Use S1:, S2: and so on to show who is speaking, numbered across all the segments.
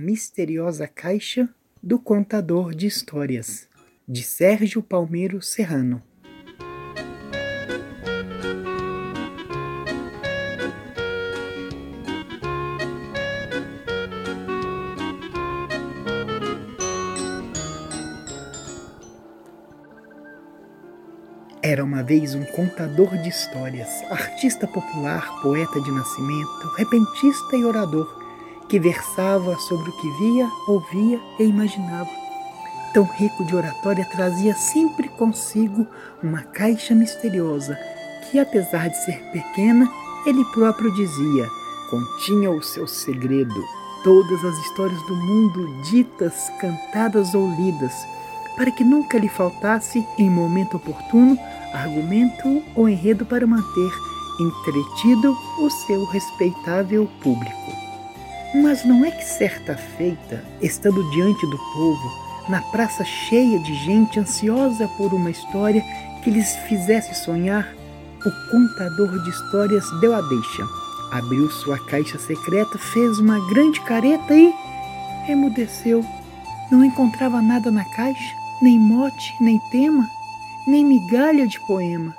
S1: misteriosa caixa do contador de histórias, de Sérgio Palmeiro Serrano. Era uma vez um contador de histórias, artista popular, poeta de nascimento, repentista e orador que versava sobre o que via, ouvia e imaginava. Tão rico de oratória, trazia sempre consigo uma caixa misteriosa que, apesar de ser pequena, ele próprio dizia, continha o seu segredo, todas as histórias do mundo ditas, cantadas ou lidas, para que nunca lhe faltasse, em momento oportuno, argumento ou enredo para manter entretido o seu respeitável público. Mas não é que certa feita, estando diante do povo, na praça cheia de gente ansiosa por uma história que lhes fizesse sonhar, o contador de histórias deu a deixa. Abriu sua caixa secreta, fez uma grande careta e emudeceu. Não encontrava nada na caixa, nem mote, nem tema, nem migalha de poema,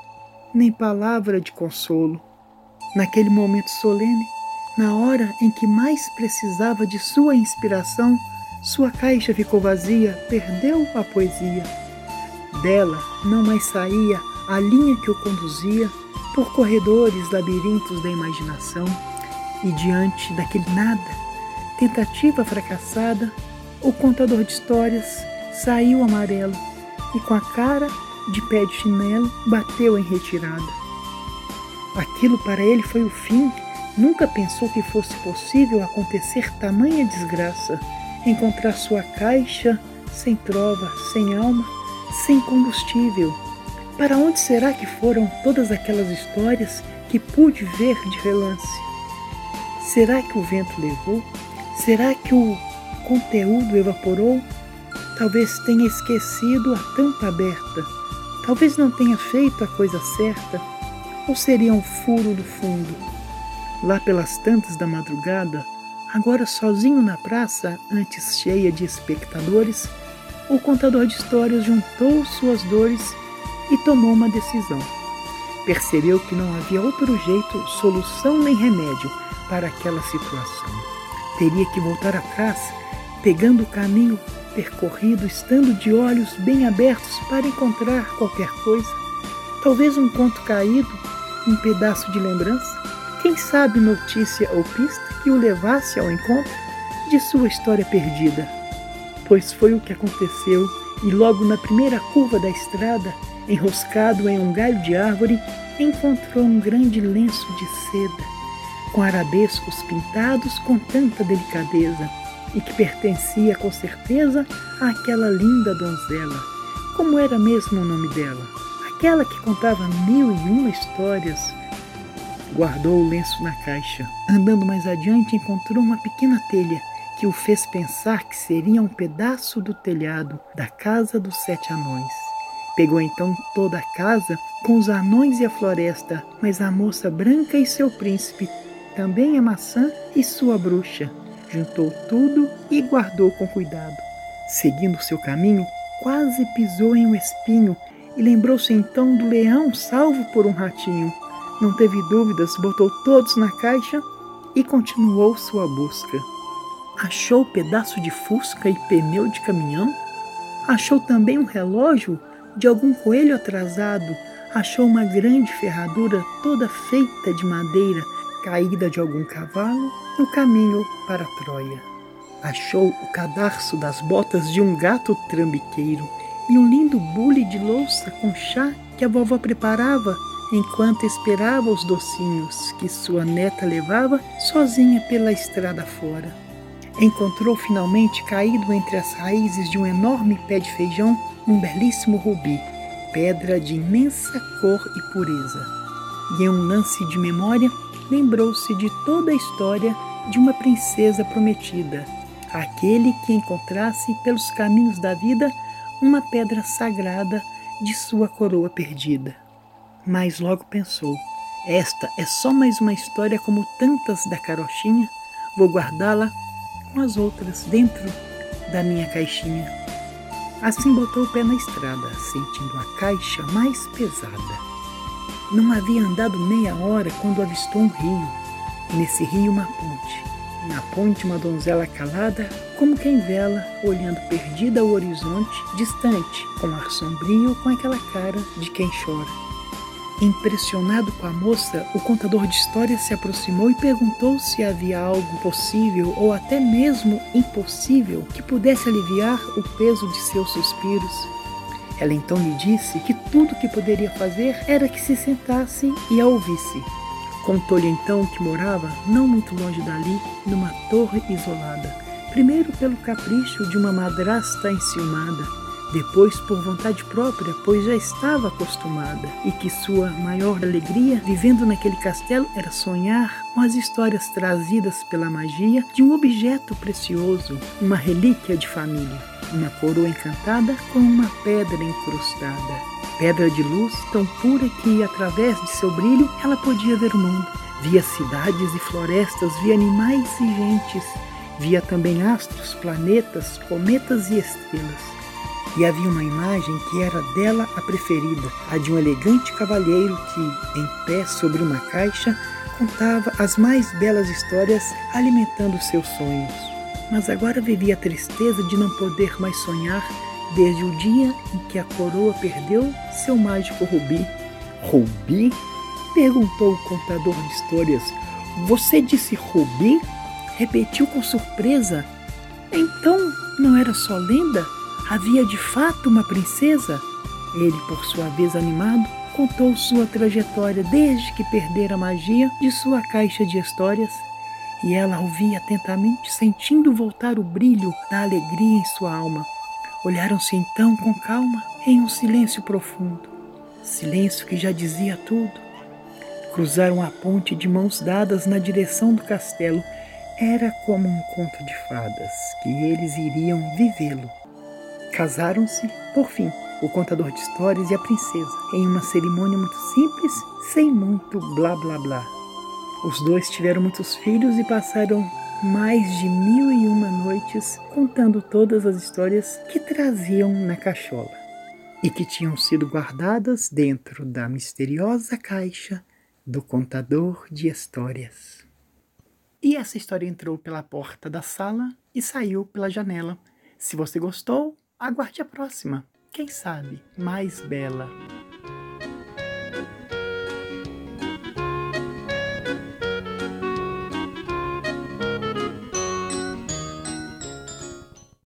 S1: nem palavra de consolo. Naquele momento solene, na hora em que mais precisava de sua inspiração, sua caixa ficou vazia, perdeu a poesia. Dela não mais saía a linha que o conduzia por corredores, labirintos da imaginação, e diante daquele nada, tentativa fracassada, o contador de histórias saiu amarelo e com a cara de pé de chinelo bateu em retirada. Aquilo para ele foi o fim Nunca pensou que fosse possível acontecer tamanha desgraça, encontrar sua caixa sem trova, sem alma, sem combustível. Para onde será que foram todas aquelas histórias que pude ver de relance? Será que o vento levou? Será que o conteúdo evaporou? Talvez tenha esquecido a tampa aberta. Talvez não tenha feito a coisa certa. Ou seria um furo do fundo? Lá pelas tantas da madrugada, agora sozinho na praça, antes cheia de espectadores, o contador de histórias juntou suas dores e tomou uma decisão. Percebeu que não havia outro jeito, solução nem remédio para aquela situação. Teria que voltar atrás, pegando o caminho percorrido, estando de olhos bem abertos para encontrar qualquer coisa. Talvez um conto caído, um pedaço de lembrança quem sabe notícia ou pista que o levasse ao encontro de sua história perdida. Pois foi o que aconteceu, e logo na primeira curva da estrada, enroscado em um galho de árvore, encontrou um grande lenço de seda, com arabescos pintados com tanta delicadeza, e que pertencia com certeza àquela linda donzela. Como era mesmo o nome dela? Aquela que contava mil e uma histórias Guardou o lenço na caixa. Andando mais adiante, encontrou uma pequena telha que o fez pensar que seria um pedaço do telhado da casa dos sete anões. Pegou então toda a casa com os anões e a floresta, mas a moça branca e seu príncipe, também a maçã e sua bruxa. Juntou tudo e guardou com cuidado. Seguindo seu caminho, quase pisou em um espinho e lembrou-se então do leão salvo por um ratinho. Não teve dúvidas, botou todos na caixa e continuou sua busca. Achou pedaço de fusca e pneu de caminhão? Achou também um relógio de algum coelho atrasado? Achou uma grande ferradura toda feita de madeira caída de algum cavalo no caminho para Troia? Achou o cadarço das botas de um gato trambiqueiro e um lindo bule de louça com chá que a vovó preparava enquanto esperava os docinhos que sua neta levava sozinha pela estrada fora. Encontrou finalmente caído entre as raízes de um enorme pé de feijão um belíssimo rubi, pedra de imensa cor e pureza. E em um lance de memória, lembrou-se de toda a história de uma princesa prometida, aquele que encontrasse pelos caminhos da vida uma pedra sagrada de sua coroa perdida. Mas logo pensou: esta é só mais uma história como tantas da carochinha, vou guardá-la com as outras dentro da minha caixinha. Assim botou o pé na estrada, sentindo a caixa mais pesada. Não havia andado meia hora quando avistou um rio. Nesse rio, uma ponte. Na ponte, uma donzela calada, como quem vela, olhando perdida ao horizonte, distante, com ar sombrio, com aquela cara de quem chora. Impressionado com a moça, o contador de histórias se aproximou e perguntou se havia algo possível ou até mesmo impossível que pudesse aliviar o peso de seus suspiros. Ela então lhe disse que tudo que poderia fazer era que se sentasse e a ouvisse. Contou-lhe então que morava não muito longe dali, numa torre isolada. Primeiro pelo capricho de uma madrasta enciumada, depois por vontade própria, pois já estava acostumada, e que sua maior alegria vivendo naquele castelo era sonhar com as histórias trazidas pela magia de um objeto precioso, uma relíquia de família, uma coroa encantada com uma pedra incrustada. Pedra de luz tão pura que, através de seu brilho, ela podia ver o mundo. Via cidades e florestas, via animais e gentes, via também astros, planetas, cometas e estrelas e havia uma imagem que era dela a preferida, a de um elegante cavalheiro que, em pé sobre uma caixa, contava as mais belas histórias alimentando seus sonhos. Mas agora vivia a tristeza de não poder mais sonhar desde o dia em que a coroa perdeu seu mágico rubi. Rubi? perguntou o contador de histórias. Você disse rubi? Repetiu com surpresa. Então não era só lenda? Havia de fato uma princesa? Ele, por sua vez animado, contou sua trajetória desde que perdera a magia de sua caixa de histórias. E ela ouvia atentamente, sentindo voltar o brilho da alegria em sua alma. Olharam-se então com calma em um silêncio profundo silêncio que já dizia tudo. Cruzaram a ponte de mãos dadas na direção do castelo. Era como um conto de fadas que eles iriam vivê-lo. Casaram-se, por fim, o contador de histórias e a princesa, em uma cerimônia muito simples, sem muito blá blá blá. Os dois tiveram muitos filhos e passaram mais de mil e uma noites contando todas as histórias que traziam na cachola e que tinham sido guardadas dentro da misteriosa caixa do contador de histórias. E essa história entrou pela porta da sala e saiu pela janela. Se você gostou, Aguarde a próxima, quem sabe mais bela.